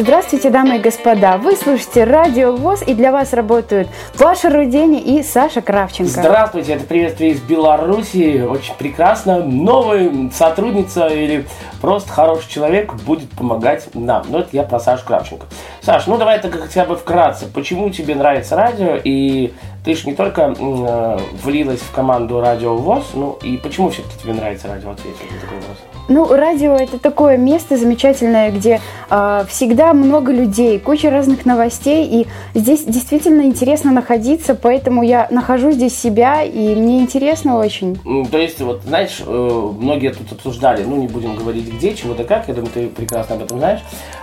Здравствуйте, дамы и господа! Вы слушаете Радио ВОЗ, и для вас работают Паша Рудени и Саша Кравченко. Здравствуйте, это приветствие из Беларуси. Очень прекрасно. Новая сотрудница или просто хороший человек будет помогать нам. Ну, это я про Сашу Кравченко. Саш, ну давай так хотя бы вкратце. Почему тебе нравится радио? И ты же не только э, влилась в команду Радио ВОЗ, ну и почему все-таки тебе нравится радио? Ответь на такой вопрос. Ну, радио это такое место замечательное, где э, всегда много людей, куча разных новостей, и здесь действительно интересно находиться, поэтому я нахожу здесь себя, и мне интересно очень. М, То есть, вот, знаешь, э, многие тут обсуждали, ну, не будем говорить где, чего да как, я думаю, ты прекрасно об этом знаешь,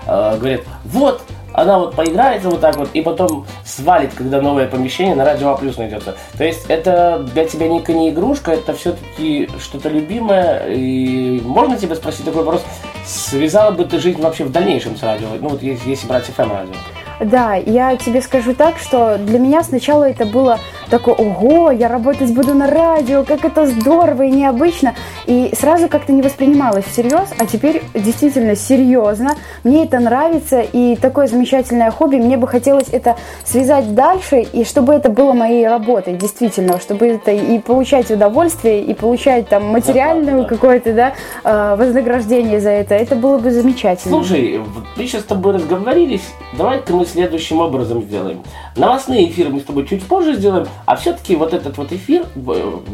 э, говорят, вот, она вот поиграется вот так вот, и потом свалит, когда новое помещение на радио А плюс найдется. То есть, это для тебя не, не игрушка, это все-таки что-то любимое, и можно тебе спросить такой вопрос, связала бы ты жизнь вообще в дальнейшем с радио, ну, вот если, если брать FM радио? Да, я тебе скажу так, что для меня сначала это было такое, ого, я работать буду на радио, как это здорово и необычно. И сразу как-то не воспринималось всерьез, а теперь действительно серьезно. Мне это нравится, и такое замечательное хобби. Мне бы хотелось это связать дальше, и чтобы это было моей работой, действительно, чтобы это и получать удовольствие, и получать там материальную Зарплату, да. какое-то, да, э, вознаграждение за это. Это было бы замечательно. Слушай, мы сейчас с тобой разговорились, давай-ка мы следующим образом сделаем. Новостные эфиры мы с тобой чуть позже сделаем, а все-таки вот этот вот эфир,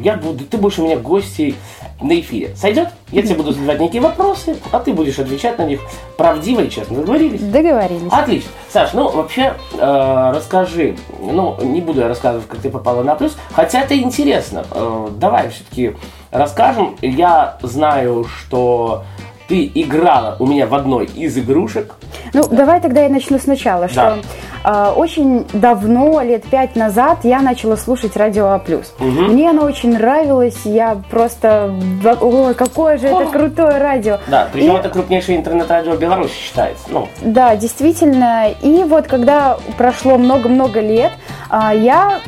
я буду, ты будешь у меня гостей на эфире. Сойдет? Я тебе буду задавать некие вопросы, а ты будешь отвечать на них правдиво и честно. Договорились? Договорились. Отлично. Саш, ну вообще э, расскажи, ну не буду я рассказывать, как ты попала на плюс, хотя это интересно. Э, давай все-таки расскажем. Я знаю, что ты играла у меня в одной из игрушек. Ну, давай тогда я начну сначала, что э, очень давно, лет пять назад, я начала слушать Радио А+. Мне оно очень нравилось, я просто, ой, какое же это крутое радио. Да, причем И- это крупнейшее интернет-радио Беларуси считается. Ну, Да, действительно. И вот когда прошло много-много лет, а, я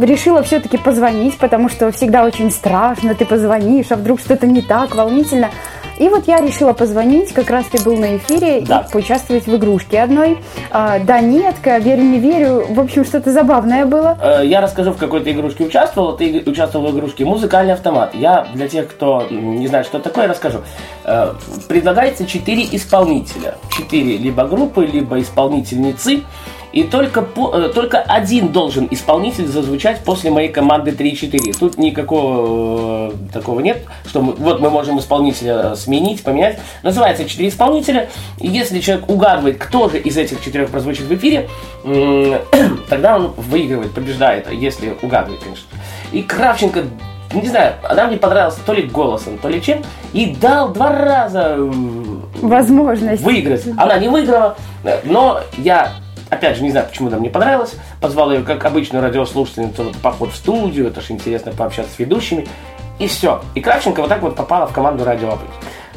решила все-таки позвонить, потому что всегда очень страшно, ты позвонишь, а вдруг что-то не так, волнительно. И вот я решила позвонить, как раз ты был на эфире, Да. и поучаствовать в игрушке одной. А, да, нетка, верю, не верю. В общем, что-то забавное было. э, я расскажу, в какой ты игрушке участвовал. Ты участвовал в игрушке «Музыкальный автомат». Я, для тех, кто не знает, что такое, расскажу. Э, предлагается четыре исполнителя. Четыре либо группы, либо исполнительницы. И только, по- э, только один должен исполнитель зазвучать после моей команды 3-4. Тут никакого э, такого нет, что мы, вот мы можем исполнителя э, сменить, поменять. Называется 4 исполнителя. И если человек угадывает, кто же из этих четырех прозвучит в эфире, тогда он выигрывает, побеждает, если угадывает, конечно. И Кравченко, не знаю, она мне понравилась то ли голосом, то ли чем, и дал два раза Возможность. выиграть. Она не выиграла, но я, опять же, не знаю, почему она мне понравилась. Позвал ее, как обычную радиослушательницу, поход в студию, это же интересно пообщаться с ведущими. И все. И Кравченко вот так вот попала в команду Радио.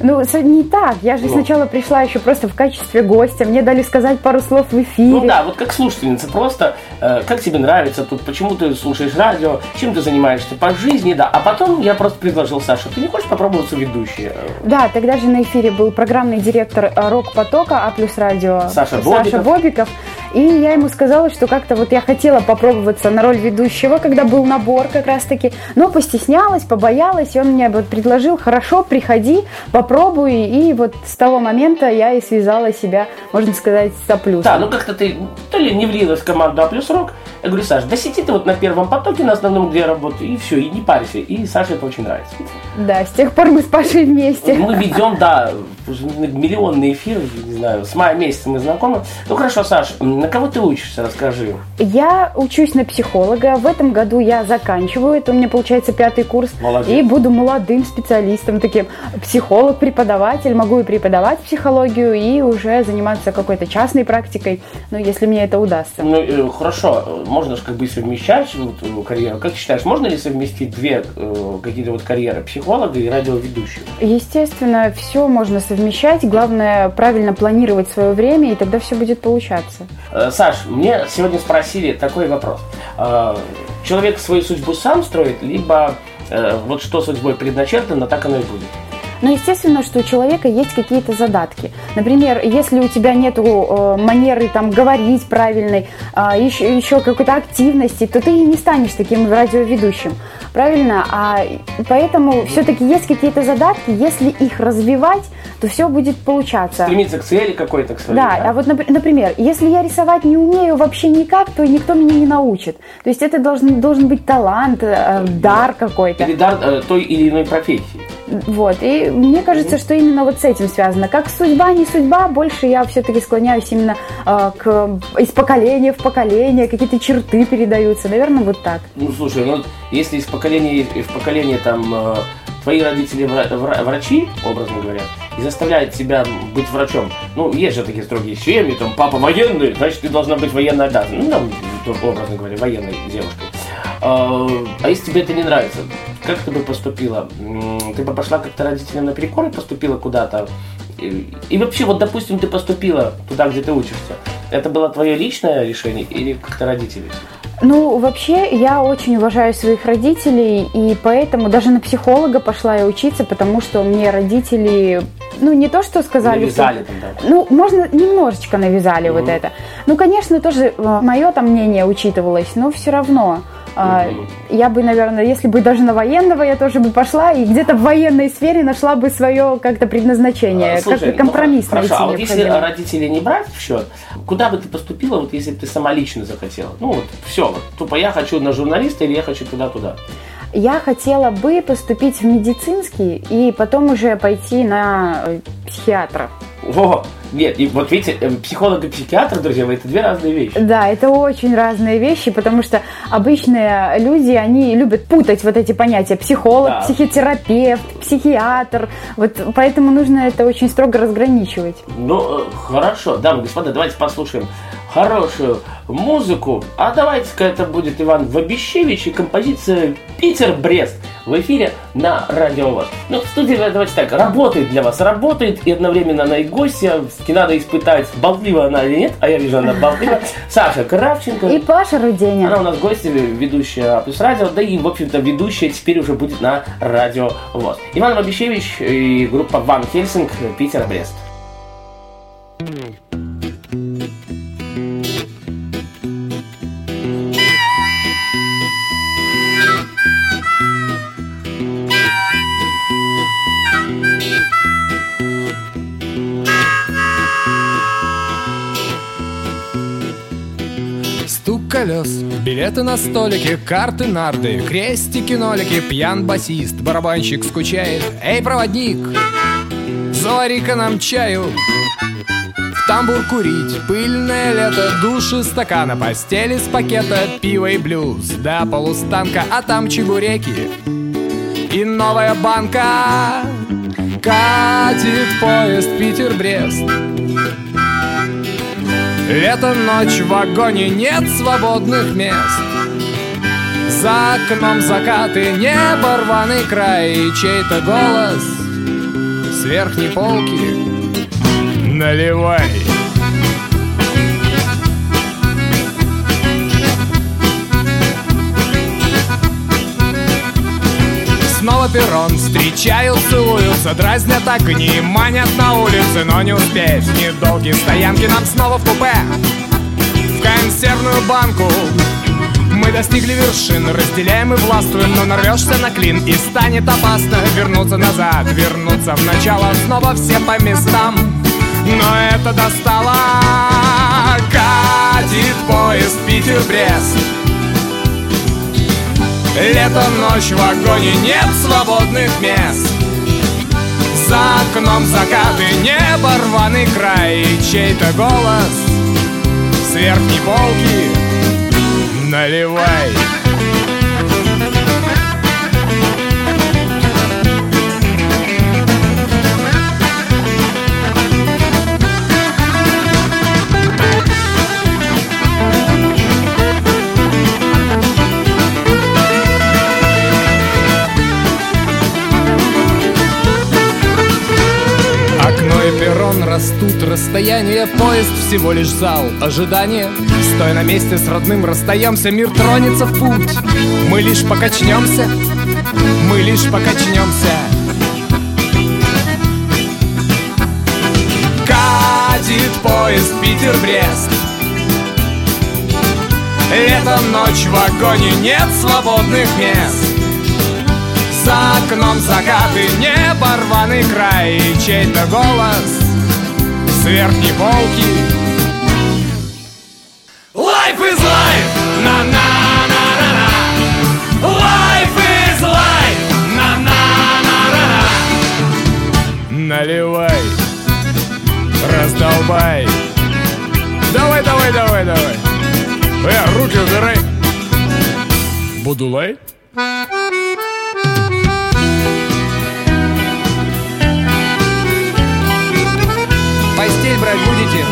Ну, не так. Я же Ну. сначала пришла еще просто в качестве гостя. Мне дали сказать пару слов в эфире. Ну да, вот как слушательница, просто э, как тебе нравится тут, почему ты слушаешь радио, чем ты занимаешься по жизни, да. А потом я просто предложил Саше, ты не хочешь попробоваться ведущей? Да, тогда же на эфире был программный директор э, «Рок-потока» А плюс радио Саша Бобиков. Бобиков. И я ему сказала, что как-то вот я хотела попробоваться на роль ведущего, когда был набор как раз-таки, но постеснялась, побоялась, и он мне вот предложил, хорошо, приходи, попробуй. И вот с того момента я и связала себя, можно сказать, с А. Да, ну как-то ты то ли не влилась в команду А плюс рок. Я говорю, Саш, да сиди ты вот на первом потоке, на основном, где я работаю, и все, и не парься. И Саше это очень нравится. Да, с тех пор мы с Пашей вместе. Мы ведем, да, уже миллионные эфиры, не знаю, с мая месяца мы знакомы. Ну хорошо, Саш, На кого ты учишься, расскажи. Я учусь на психолога. В этом году я заканчиваю. Это у меня получается пятый курс. Молодец. И буду молодым специалистом, таким психолог, преподаватель. Могу и преподавать психологию, и уже заниматься какой-то частной практикой, ну, если мне это удастся. Ну, э, хорошо, можно же как бы совмещать вот, э, карьеру. Как ты считаешь, можно ли совместить две э, какие-то вот карьеры, психолога и радиоведущего? Естественно, все можно совмещать. Главное правильно планировать свое время, и тогда все будет получаться. Э, Саш, мне сегодня спросили такой вопрос. Э, Человек свою судьбу сам строит, либо э, вот что судьбой предначертано, так оно и будет? Но естественно, что у человека есть какие-то задатки. Например, если у тебя нет манеры там говорить правильной, э, еще, еще какой-то активности, то ты не станешь таким радиоведущим. Правильно? А поэтому все-таки есть какие-то задатки, если их развивать, то все будет получаться. Стремиться к цели какой-то, к своей. Да, а вот, нап- например, если я рисовать не умею вообще никак, то никто меня не научит. То есть это должен, должен быть талант, э, дар какой-то. Или дар э, той или иной профессии. Вот, и мне кажется, что именно вот с этим связано. Как судьба, не судьба, больше я все-таки склоняюсь именно э, к из поколения в поколение, какие-то черты передаются. Наверное, вот так. Ну, слушай, ну, если из поколения в поколение там э, твои родители вра- врачи, образно говоря, и заставляют тебя быть врачом. Ну, есть же такие строгие семьи, там, папа военный, значит, ты должна быть военно обязана. Ну, там, образно говоря, военной девушкой. А а если тебе это не нравится, как ты бы поступила? Ты бы пошла как-то родителям наперекор и поступила куда-то? И вообще, вот, допустим, ты поступила туда, где ты учишься. Это было твое личное решение или как-то родители? Ну, вообще, я очень уважаю своих родителей, и поэтому даже на психолога пошла я учиться, потому что мне родители, ну, не то, что сказали... Навязали что- там, да. Ну, можно, немножечко навязали вот Мгм. это. Ну, конечно, тоже мое там мнение учитывалось, но все равно. А. Я бы, наверное, если бы даже на военного я тоже бы пошла и где-то в военной сфере нашла бы свое как-то предназначение, А, слушай, как компромисс ну, найти хорошо, а вот если родители не брать в счет, куда бы ты поступила, вот если бы ты сама лично захотела? Ну вот, все, вот, тупо я хочу на журналиста или я хочу туда-туда. Я хотела бы поступить в медицинский и потом уже пойти на э, психиатра. Во, нет, и вот видите, э, психолог и психиатр, друзья мои, это две разные вещи. Да, это очень разные вещи, потому что обычные люди, они любят путать вот эти понятия психолог, Да. психотерапевт, психиатр. Вот поэтому нужно это очень строго разграничивать. Ну, э, хорошо, дамы и господа, давайте послушаем хорошую музыку. А давайте-ка это будет Иван Вабищевич и композиция «Питер-Брест» в эфире на Радио ВОЗ. Ну, в студии, давайте так, работает для вас, работает, и одновременно она и гостья, надо испытать, болтлива она или нет, а я вижу, она болтлива. Саша Кравченко. И Паша Руденя. Она у нас гостья, ведущая Плюс Радио, да и, в общем-то, ведущая теперь уже будет на Радио ВОЗ. Иван Вабищевич и группа Ван Хельсинг «Питер-Брест». Стук колес, билеты на столике, карты нарды, крестики, нолики, пьян басист, барабанщик скучает. Эй, проводник, завари-ка нам чаю. В тамбур курить, пыльное лето, души стакана, постели с пакета, пиво и блюз, до полустанка, а там чебуреки и новая банка. Катит поезд Питер-Брест. Лето, ночь в вагоне, нет свободных мест. За окном закаты, небо, рваный край И чей-то голос с верхней полки Наливай перрон, встречают, целуются, дразнят огни Манят на улице, но не успеть Недолгие стоянки нам снова в купе. В консервную банку мы достигли вершин, разделяем и властвуем, но нарвешься на клин И станет опасно вернуться назад, вернуться в начало Снова все по местам, но это достало Катит поезд Питер-Брест Лето, ночь в вагоне, нет свободных мест За окном закаты, небо, рваный край И чей-то голос с верхней полки наливай. Растут, расстояние Поезд всего лишь зал, ожидание. Стоя на месте с родным расстаемся Мир тронется в путь. Мы лишь покачнемся. Мы лишь покачнемся. Катит поезд Питер-Брест. Летом ночь в вагоне Нет свободных мест. За окном закаты, небо рваный край И чей-то голос с верхней полки Life is life! на на на на на Life is life! на на на на на Наливай, раздолбай Давай, давай, давай, давай Э, руки убирай Будулай? Постель брать будете?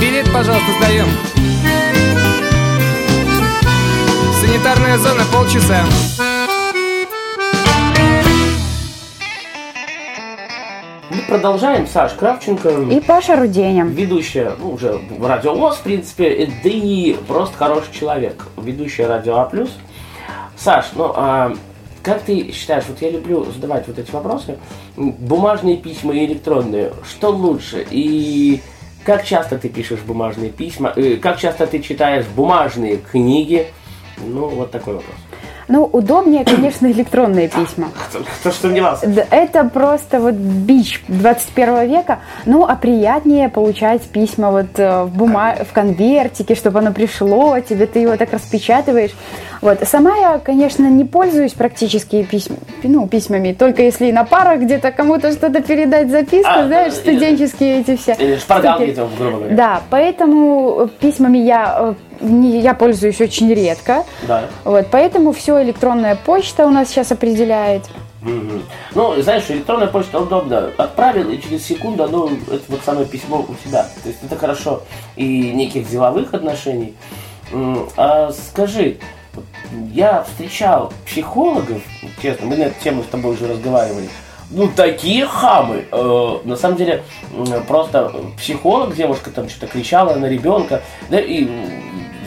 Билет, пожалуйста, сдаем. Санитарная зона полчаса. Мы продолжаем. Саш Кравченко. И Паша Руденя. Ведущая, ну, уже радиовоз, в принципе, да и просто хороший человек. Ведущая радио А+. Саш, ну, а как ты считаешь, вот я люблю задавать вот эти вопросы, бумажные письма и электронные, что лучше? И как часто ты пишешь бумажные письма? Э, Как часто ты читаешь бумажные книги? Ну, вот такой вопрос. Ну, удобнее, конечно, электронные письма. Кто, кто ж сомневался? Это просто вот бич 21 века. Ну, а приятнее получать письма вот э, в, бума... в конвертике, чтобы оно пришло тебе, ты его так распечатываешь. Вот. Сама я, конечно, не пользуюсь практически письм... ну, письмами, только если на парах где-то кому-то что-то передать записку, А, знаешь, э, студенческие эти все. Или штуки. там, грубо говоря. Да, поэтому письмами я, э, я пользуюсь очень редко. Да. Вот, поэтому все электронная почта у нас сейчас определяет. Мгм. Ну, знаешь, электронная почта удобно. Отправил, и через секунду оно, это вот самое письмо у тебя. То есть это хорошо и неких деловых отношений. А скажи, я встречал психологов, честно, мы на эту тему с тобой уже разговаривали, ну, такие хамы. Э, на самом деле, просто психолог, девушка там что-то кричала на ребенка, да, и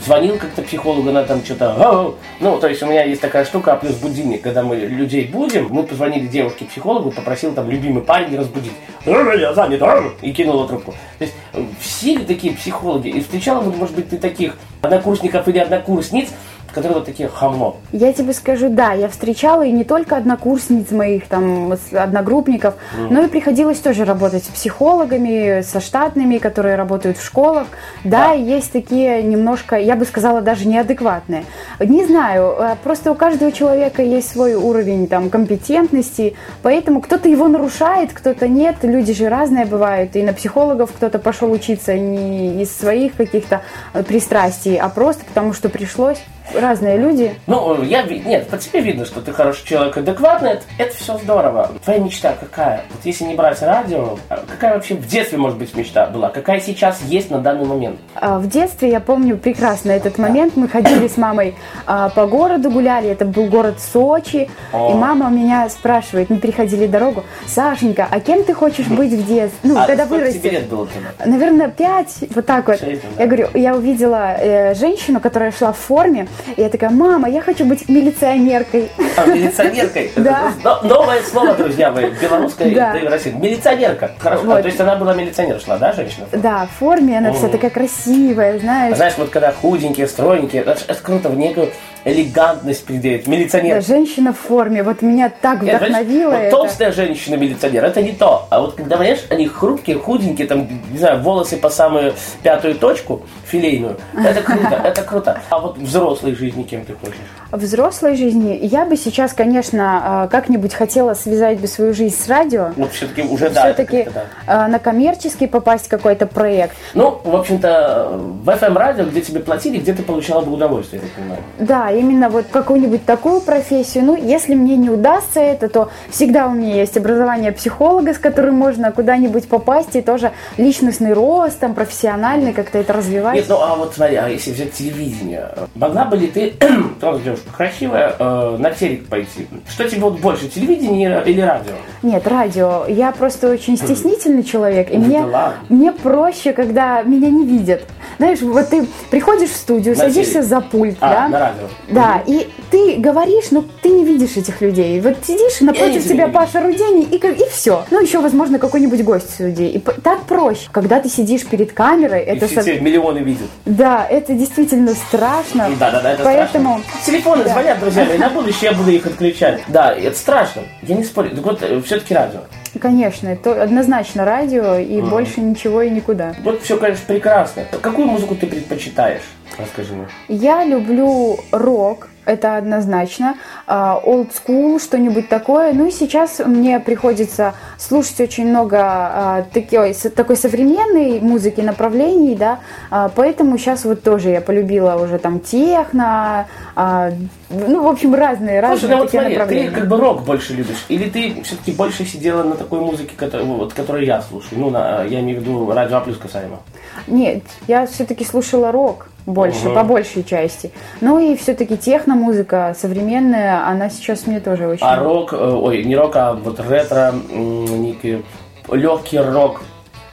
звонил как-то психологу, она там что-то... Ну, то есть у меня есть такая штука, а плюс будильник. Когда мы людей будем, мы позвонили девушке-психологу, попросил там любимый парень разбудить. «Э, Я занят, а?» и кинула трубку. То есть э, все такие психологи? И встречала, вот, может быть, ты таких однокурсников или однокурсниц, которые вот такие хамло. Я тебе скажу, да, я встречала и не только однокурсниц моих, там, одногруппников, но и приходилось тоже работать с психологами, со штатными, которые работают в школах. Да, Да. есть такие немножко, я бы сказала, даже неадекватные. Не знаю, э, просто у каждого человека есть свой уровень там компетентности, поэтому кто-то его нарушает, кто-то нет. Люди же разные бывают, и на психологов кто-то пошел учиться не из своих каких-то э, пристрастий, а просто потому, что пришлось. Разные люди. Ну, я нет, по тебе видно, что ты хороший человек, адекватный, это, это все здорово. Твоя мечта какая? Вот если не брать радио, а какая вообще в детстве, может быть, мечта была? Какая сейчас есть на данный момент? А, В детстве я помню прекрасно этот момент. Мы ходили с мамой а, по городу, гуляли. Это был город Сочи. О. И мама меня спрашивает, мы переходили дорогу. Сашенька, а кем ты хочешь быть в детстве? Ну, а когда сколько тебе вырастешь? лет было тогда? Наверное, пять, вот так вот. Шесть, да. Я говорю, я увидела э, женщину, которая шла в форме, и я такая, мама, я хочу быть милиционеркой. А, милиционеркой? Да. Новое слово, друзья мои, белорусское Да. и России. Милиционерка. Хорошо. А, Вот. то есть она была милиционер, шла, да, женщина? Да, в форме, она вся такая красивая, А знаешь. знаешь, вот когда худенькие, стройненькие, это, это круто, в некую элегантность придает. Да, Милиционер. женщина в форме, вот меня так Нет, вдохновило вот это. толстая женщина-милиционер, это не то. А вот когда, понимаешь, они хрупкие, худенькие, там, не знаю, волосы по самую пятую точку, филейную, это круто, это круто. А вот в взрослой жизни кем ты хочешь? В взрослой жизни я бы сейчас, конечно, а, как-нибудь хотела связать бы свою жизнь с радио. Вот все-таки уже да. Все-таки да. на коммерческий попасть какой-то проект. Ну, в общем-то, в FM-радио, где тебе платили, где ты получала бы удовольствие, я так понимаю. Да, именно вот какую-нибудь такую профессию. Ну, если мне не удастся это, то всегда у меня есть образование психолога, с которым можно куда-нибудь попасть, и тоже личностный рост, там, профессиональный, как-то это развивать. Нет, ну а вот смотри, а если взять телевидение, могла бы ли ты, тоже девушка красивая, э, на телек пойти? Что тебе вот больше, телевидение или радио? Нет, радио. Я просто очень стеснительный человек, и Ну, мне, да мне проще, когда меня не видят. Знаешь, вот ты приходишь в студию, На садишься телек. за пульт, А, да? на радио. Да, и ты говоришь, но ты не видишь этих людей. Вот сидишь, и напротив тебя. Паша Рудени, и, и все. Ну, еще, возможно, какой-нибудь гость студии. И так проще. Когда ты сидишь перед камерой, И это... все, со- все миллионы видят. Да, это действительно страшно. Да, да, да, это Поэтому... страшно. Телефоны Да. звонят, друзья мои, на будущее я буду их отключать. Да, это страшно, я не спорю. Так вот, все-таки радио. Конечно, это однозначно радио, и больше ничего и никуда. Вот все, конечно, прекрасно. Какую музыку ты предпочитаешь? Расскажи мне. Я люблю рок, это однозначно, old school, что-нибудь такое. Ну и сейчас мне приходится слушать очень много а, такой, такой современной музыки, направлений, да, А, поэтому сейчас вот тоже я полюбила уже там техно, а, ну, в общем, разные, разные Слушай, ну вот смотри, ты направления. как бы рок больше любишь, или ты все-таки больше сидела на такой музыке, которую, вот, которую я слушаю? Ну, на, я имею в виду радио А плюс касаемо. Нет, я все-таки слушала рок больше, Ага. по большей части. Ну и все-таки техно-музыка современная, она сейчас мне тоже очень... А рок, э, ой, не рок, а вот ретро, некий легкий рок,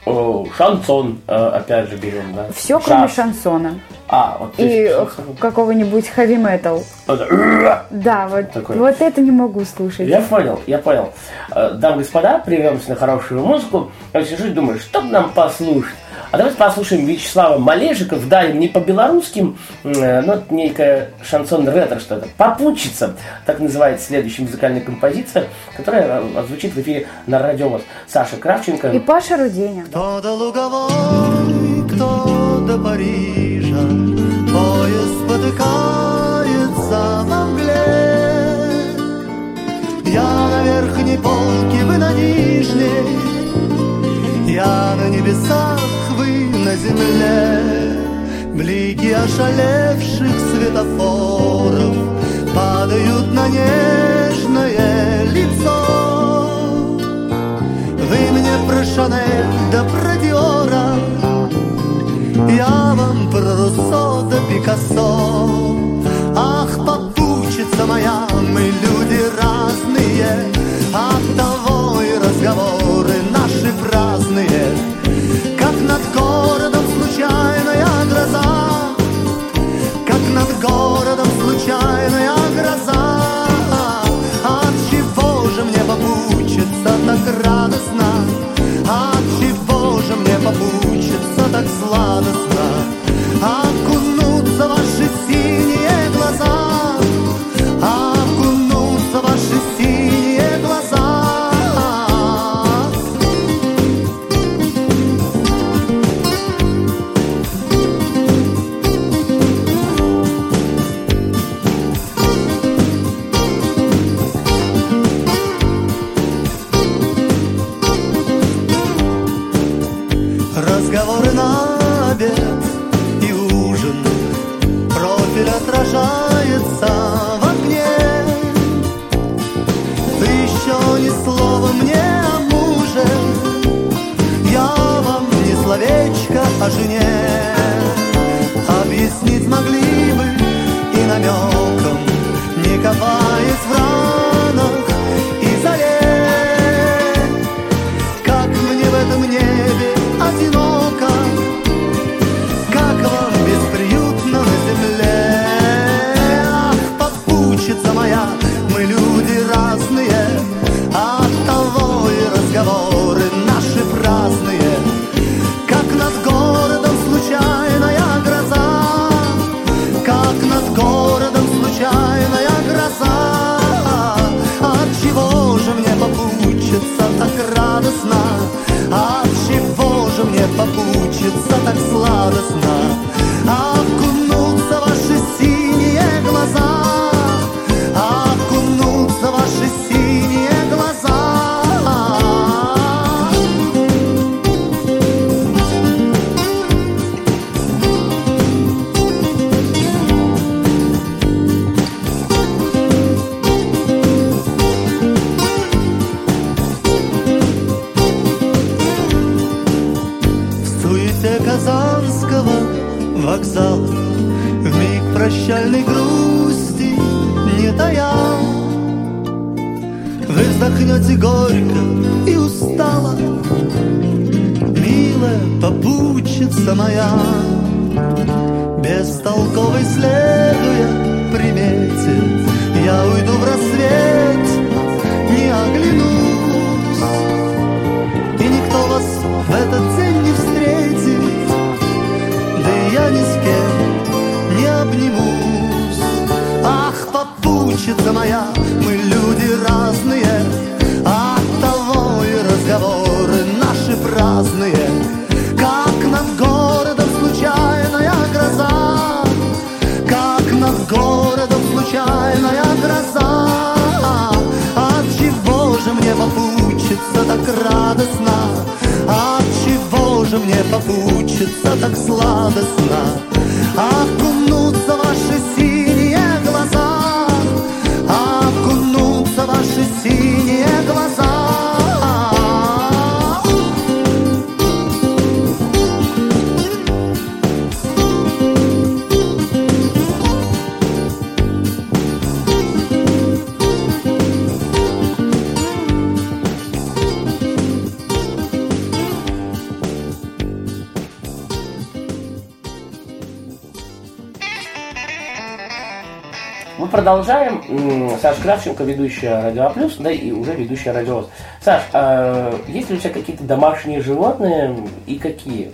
о, шансон, э, опять же, берем, да? Все, кроме Джаз. шансона. А, вот И какого-нибудь heavy metal. Это, Да, вот, Такой. вот это не могу слушать. Я понял, я понял. Э, Дамы и господа, прервемся на хорошую музыку. Я сижу и думаю, что нам послушать? А давайте послушаем Вячеслава Малежика, вдарим не по белорусским, э, но это некая шансон ретро что-то. Попутчица, так называется следующая музыкальная композиция, которая э, звучит в эфире на радио ВОЗ. Саша Кравченко. И Паша Руденя. Кто до Луговой, кто до Парижа, Поезд спотыкается во мгле. Я на верхней полке, вы на нижней, Я на небесах, на земле. Блики ошалевших светофоров Падают на нежное лицо. Вы мне про Шанель да про Диора Я вам про Руссо да Пикассо Ах, попутчица моя, мы люди разные От того и разговоры наши праздные Katarzynie продолжаем. Саша Кравченко, ведущая Радио А Плюс, да и уже ведущая Радио Саш, а есть ли у тебя какие-то домашние животные и какие?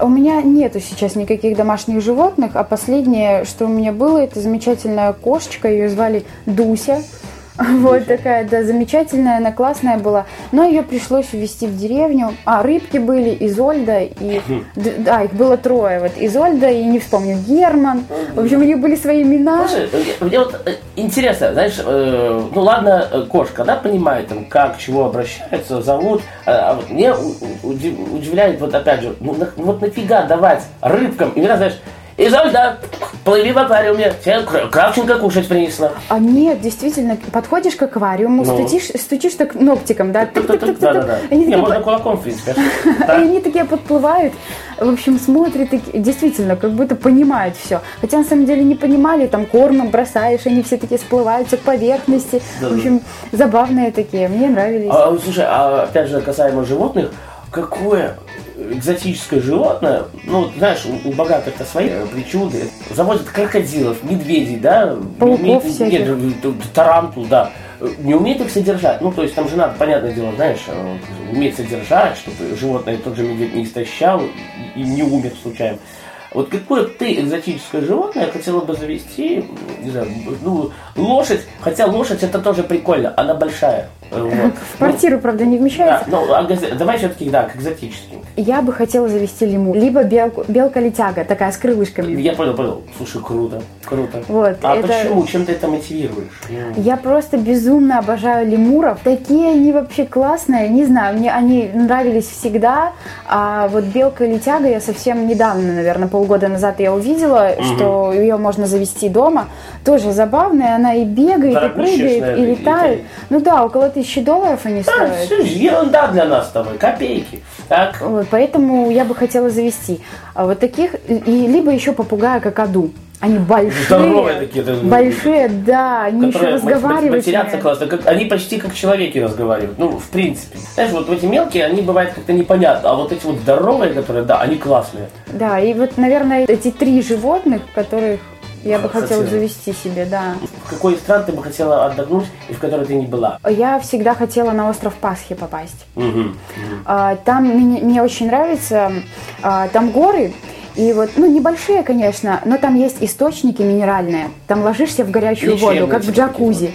У меня нету сейчас никаких домашних животных, а последнее, что у меня было, это замечательная кошечка, ее звали Дуся. Вот такая, да, замечательная, она классная была. Но ее пришлось увезти в деревню. А, рыбки были, Изольда и... Да, их было трое. Вот Изольда и, не вспомню, Герман. В общем, у них были свои имена. Слушай, мне вот э, интересно, знаешь, э, ну ладно, э, кошка, она понимает, там, как, чему обращаются, зовут, э, а вот мне удивляет, вот опять же, ну, вот нафига давать рыбкам, именно, знаешь, Изольда, плыви в аквариуме, тебе Кра- Кравченко кушать принесла. А нет, действительно, подходишь к аквариуму, Ну. стучишь, стучишь так ногтиком, да? Да-да-да. Не, можно кулаком, в принципе. И они такие подплывают, в общем, смотрят, действительно, как будто понимают все. Хотя на самом деле не понимали, там кормом бросаешь, они все такие всплываются к поверхности. В общем, забавные такие, мне нравились. А, слушай, а опять же, касаемо животных, какое экзотическое животное, ну, знаешь, у, у богатых-то свои причуды. Заводят крокодилов, медведей, да? Пауков всяких. Нет, э, тарантул, да. Э, Не умеет их содержать. Ну, то есть там же надо, понятное дело, знаешь, э, уметь содержать, чтобы животное тот же медведь не истощал и, и не умер случайно. Вот какое ты экзотическое животное хотела бы завести, не знаю, ну, лошадь, хотя лошадь это тоже прикольно, она большая. э, вот. В квартиру, правда, не Да, вмещается. ну, а давай все-таки, да, к экзотическим. Я бы хотела завести лиму. Либо белку, белка-летяга, такая с крылышками. Я понял, понял. Слушай, круто, круто. Вот, а это- почему? Чем ты это мотивируешь? Ну, Я просто безумно обожаю лемуров. Такие они вообще классные. Не знаю, мне они нравились всегда. А вот белка или тяга я совсем недавно, наверное, полгода назад я увидела, что ее можно завести дома. Тоже забавная. Она и бегает, и прыгает, наверное, и и летает. тянет. Ну да, около тысячи долларов они стоят. все же ерунда для нас с тобой, копейки. Так, Вот, поэтому я бы хотела завести а вот таких, и либо еще попугая какаду. Они большие, Здоровые такие, большие, да, они еще разговаривают. матерятся классно. Как, они почти как человеки разговаривают. Ну, в принципе. Знаешь, вот эти мелкие, они бывают как-то непонятно. А вот эти вот здоровые, которые, да, они классные. Да, и вот, наверное, эти три животных, которых я бы Хотела. хотела завести себе, да. В какой из стран ты бы хотела отдохнуть и в которой ты не была? Я всегда хотела на остров Пасхи попасть. Мгм. А, Там мне, мне очень нравится, а, там горы, и вот, ну, небольшие, конечно, но там есть источники минеральные. Там ложишься в горячую Лечебные воду, как в джакузи.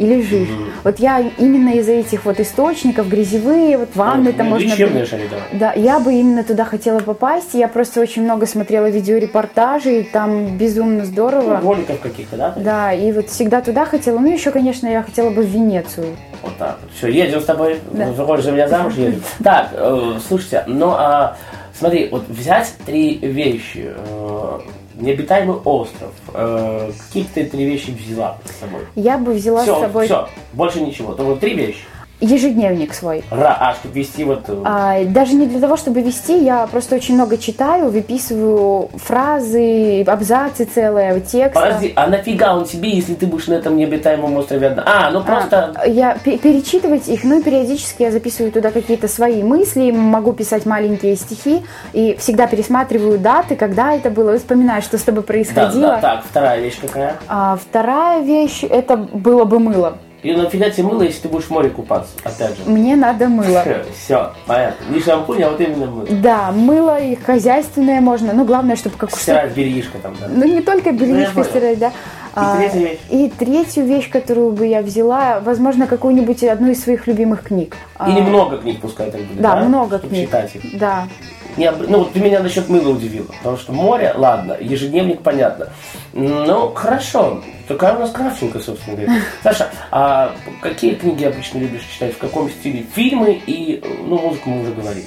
И лежишь. Вот я именно из-за этих вот источников, грязевые, вот ванны там Ну, можно... лечебные они, да. Да, я бы именно туда хотела попасть. Я просто очень много смотрела видеорепортажей, там безумно здорово. Ну, роликов каких-то, да? Да, и вот всегда туда хотела. Ну, еще, конечно, я хотела бы в Венецию. Вот так вот. Все, едем с тобой. Да. Выходишь за меня замуж, едем. Так, э, слушайте, ну а смотри, вот взять три вещи. Необитаемый остров. Э, какие ты три вещи взяла с собой? Я бы взяла все, с собой все, больше ничего. Только три вещи. Ежедневник свой. Ра, а, чтобы вести вот... э, А, даже не для того, чтобы вести, я просто очень много читаю, выписываю фразы, абзацы целые, тексты. Подожди, а нафига он тебе, если ты будешь на этом необитаемом острове одна? А, ну просто... Я пе- перечитывать их, ну и периодически я записываю туда какие-то свои мысли, могу писать маленькие стихи и всегда пересматриваю даты, когда это было, вспоминаю, что с тобой Да, происходило. да, так, вторая вещь какая? А вторая вещь это было бы мыло. И нафига тебе мыло, если ты будешь в море купаться? Опять же. Мне надо мыло. Все, понятно. Не шампунь, а вот именно мыло. Да, мыло и хозяйственное можно. Ну, главное, чтобы как Стирать бельишко там, да. Ну, не только бельишко понял. стирать, да. А, третья вещь? И третью вещь, которую бы я взяла, возможно, какую-нибудь одну из своих любимых книг. А, Или много книг пускай так будет, Да, да? много Чтоб книг. читать их. Да. Не Ну, вот ты меня насчет мыла удивила. Потому что море, ладно, ежедневник, понятно. Ну, хорошо. Такая у нас Кравченко, собственно говоря. Саша, а какие книги обычно любишь читать? В каком стиле? Фильмы и, ну, музыку мы уже говорили.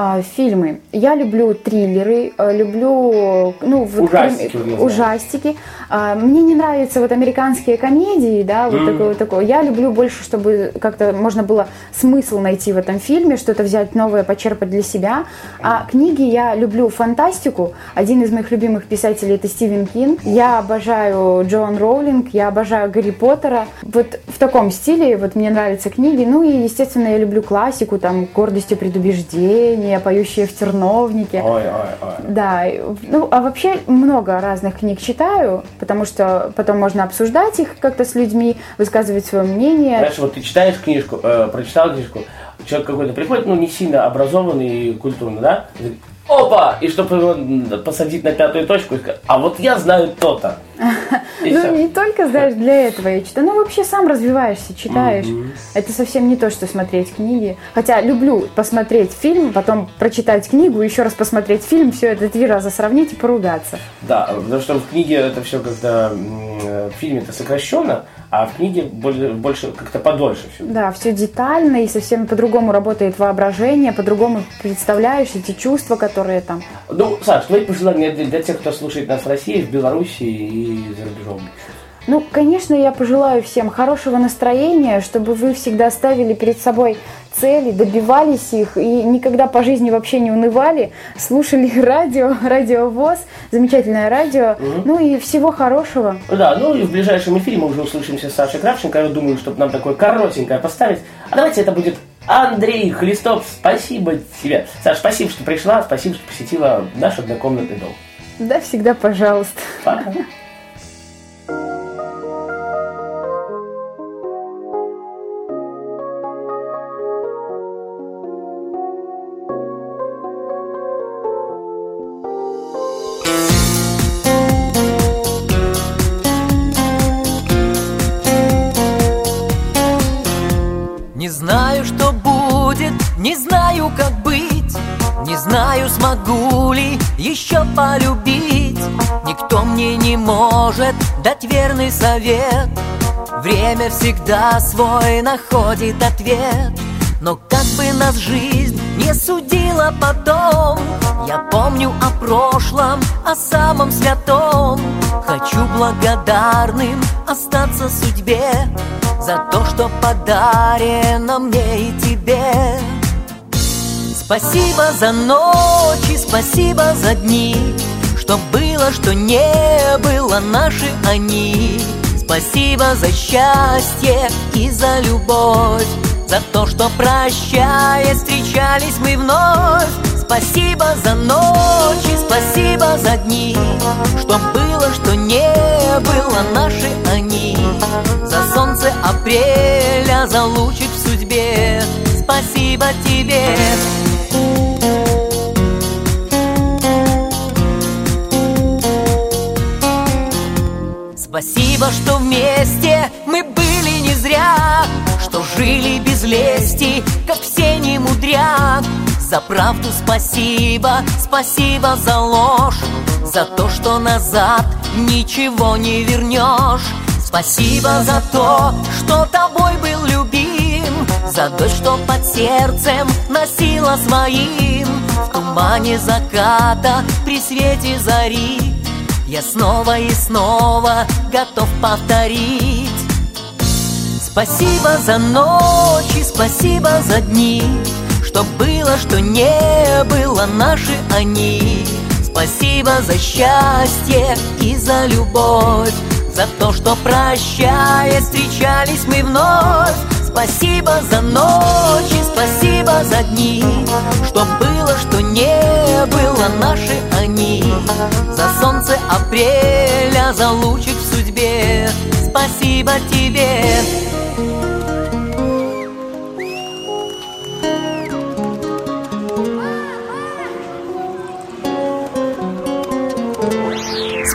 А, фильмы. Я люблю триллеры, э, люблю ну, вот Ужастики, знаю. ужастики. А, мне не нравятся вот американские комедии, да, вот такое вот такое. Я люблю больше, чтобы как-то можно было смысл найти в этом фильме, что-то взять новое, почерпать для себя. А книги я люблю фантастику. Один из моих любимых писателей это Стивен Кинг. Я обожаю Джоан Роулинг, я обожаю Гарри Поттера. Вот в таком стиле вот мне нравятся книги. Ну и, естественно, я люблю классику, там «Гордость и предубеждение», «Поющие в терновнике». Ой, ой, ой. Да, ну, а вообще много разных книг читаю, потому что потом можно обсуждать их как-то с людьми, высказывать свое мнение. Знаешь, вот ты читаешь книжку, э, прочитал книжку, человек какой-то приходит, ну, не сильно образованный и культурный, да? Опа! И чтобы его посадить на пятую точку, а вот я знаю то-то. И Ну, всё. не только, знаешь, для этого я читаю. Ну, вообще сам развиваешься, читаешь. Это совсем не то, что смотреть книги. Хотя люблю посмотреть фильм, потом прочитать книгу, еще раз посмотреть фильм, все это три раза сравнить и поругаться. Да, потому что в книге это все как-то в фильме это сокращенно, а в книге более- больше как-то подольше все. Да, все детально и совсем по-другому работает воображение, по-другому представляешь эти чувства, которые там. Ну, Саш, твои пожелания для, для тех, кто слушает нас в России, в Беларуси и за рубежом. Ну, конечно, я пожелаю всем хорошего настроения, чтобы вы всегда ставили перед собой цели, добивались их и никогда по жизни вообще не унывали, слушали радио, радио ВОЗ, замечательное радио. Ну и всего хорошего. Да, ну и в ближайшем эфире мы уже услышимся с Сашей Кравченко. Я думаю, чтобы нам такое коротенькое поставить. А давайте это будет Андрей Хлистов. Спасибо тебе. Саш, спасибо, что пришла. Спасибо, что посетила наш однокомнатный дом. Да, всегда пожалуйста. Пока. Не знаю, как быть Не знаю, смогу ли еще полюбить. Никто мне не может дать верный совет. Время всегда свой находит ответ. Но как бы нас жизнь не судила потом Я помню о прошлом, о самом святом. Хочу благодарным остаться судьбе За то, что подарено мне и тебе Спасибо за ночи, спасибо за дни Что было, что не было, наши они. Спасибо за счастье и за любовь За то, что прощаясь, встречались мы вновь. Спасибо за ночи, спасибо за дни Что было, что не было, наши они. За солнце апреля, за лучик в судьбе. Спасибо тебе Спасибо, что вместе мы были не зря жили без лести, как все не мудрят. За правду спасибо, спасибо за ложь За то, что назад ничего не вернешь. Спасибо за то, что тобой был любим За дождь, что под сердцем носила своим В тумане заката при свете зари Я снова и снова готов повторить. Спасибо за ночи, спасибо за дни Что было, что не было, наши они. Спасибо за счастье и за любовь За то, что прощая, встречались мы вновь Спасибо за ночи, спасибо за дни. Что было, что не было, наши они. За солнце апреля, за лучик в судьбе. Спасибо тебе.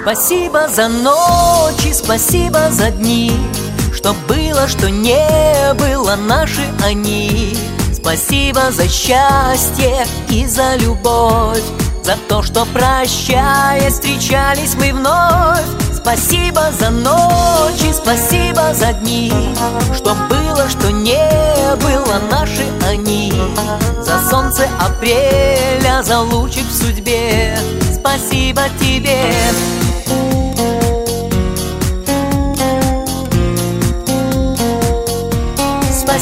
Спасибо за ночи, спасибо за дни. Что было, что не было, наши они. Спасибо за счастье и за любовь За то, что прощая, встречались мы вновь. Спасибо за ночи, спасибо за дни Что было, что не было, наши они. За солнце апреля, за лучик в судьбе. Спасибо тебе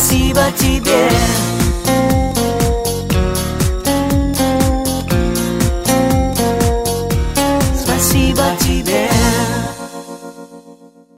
Спасибо тебе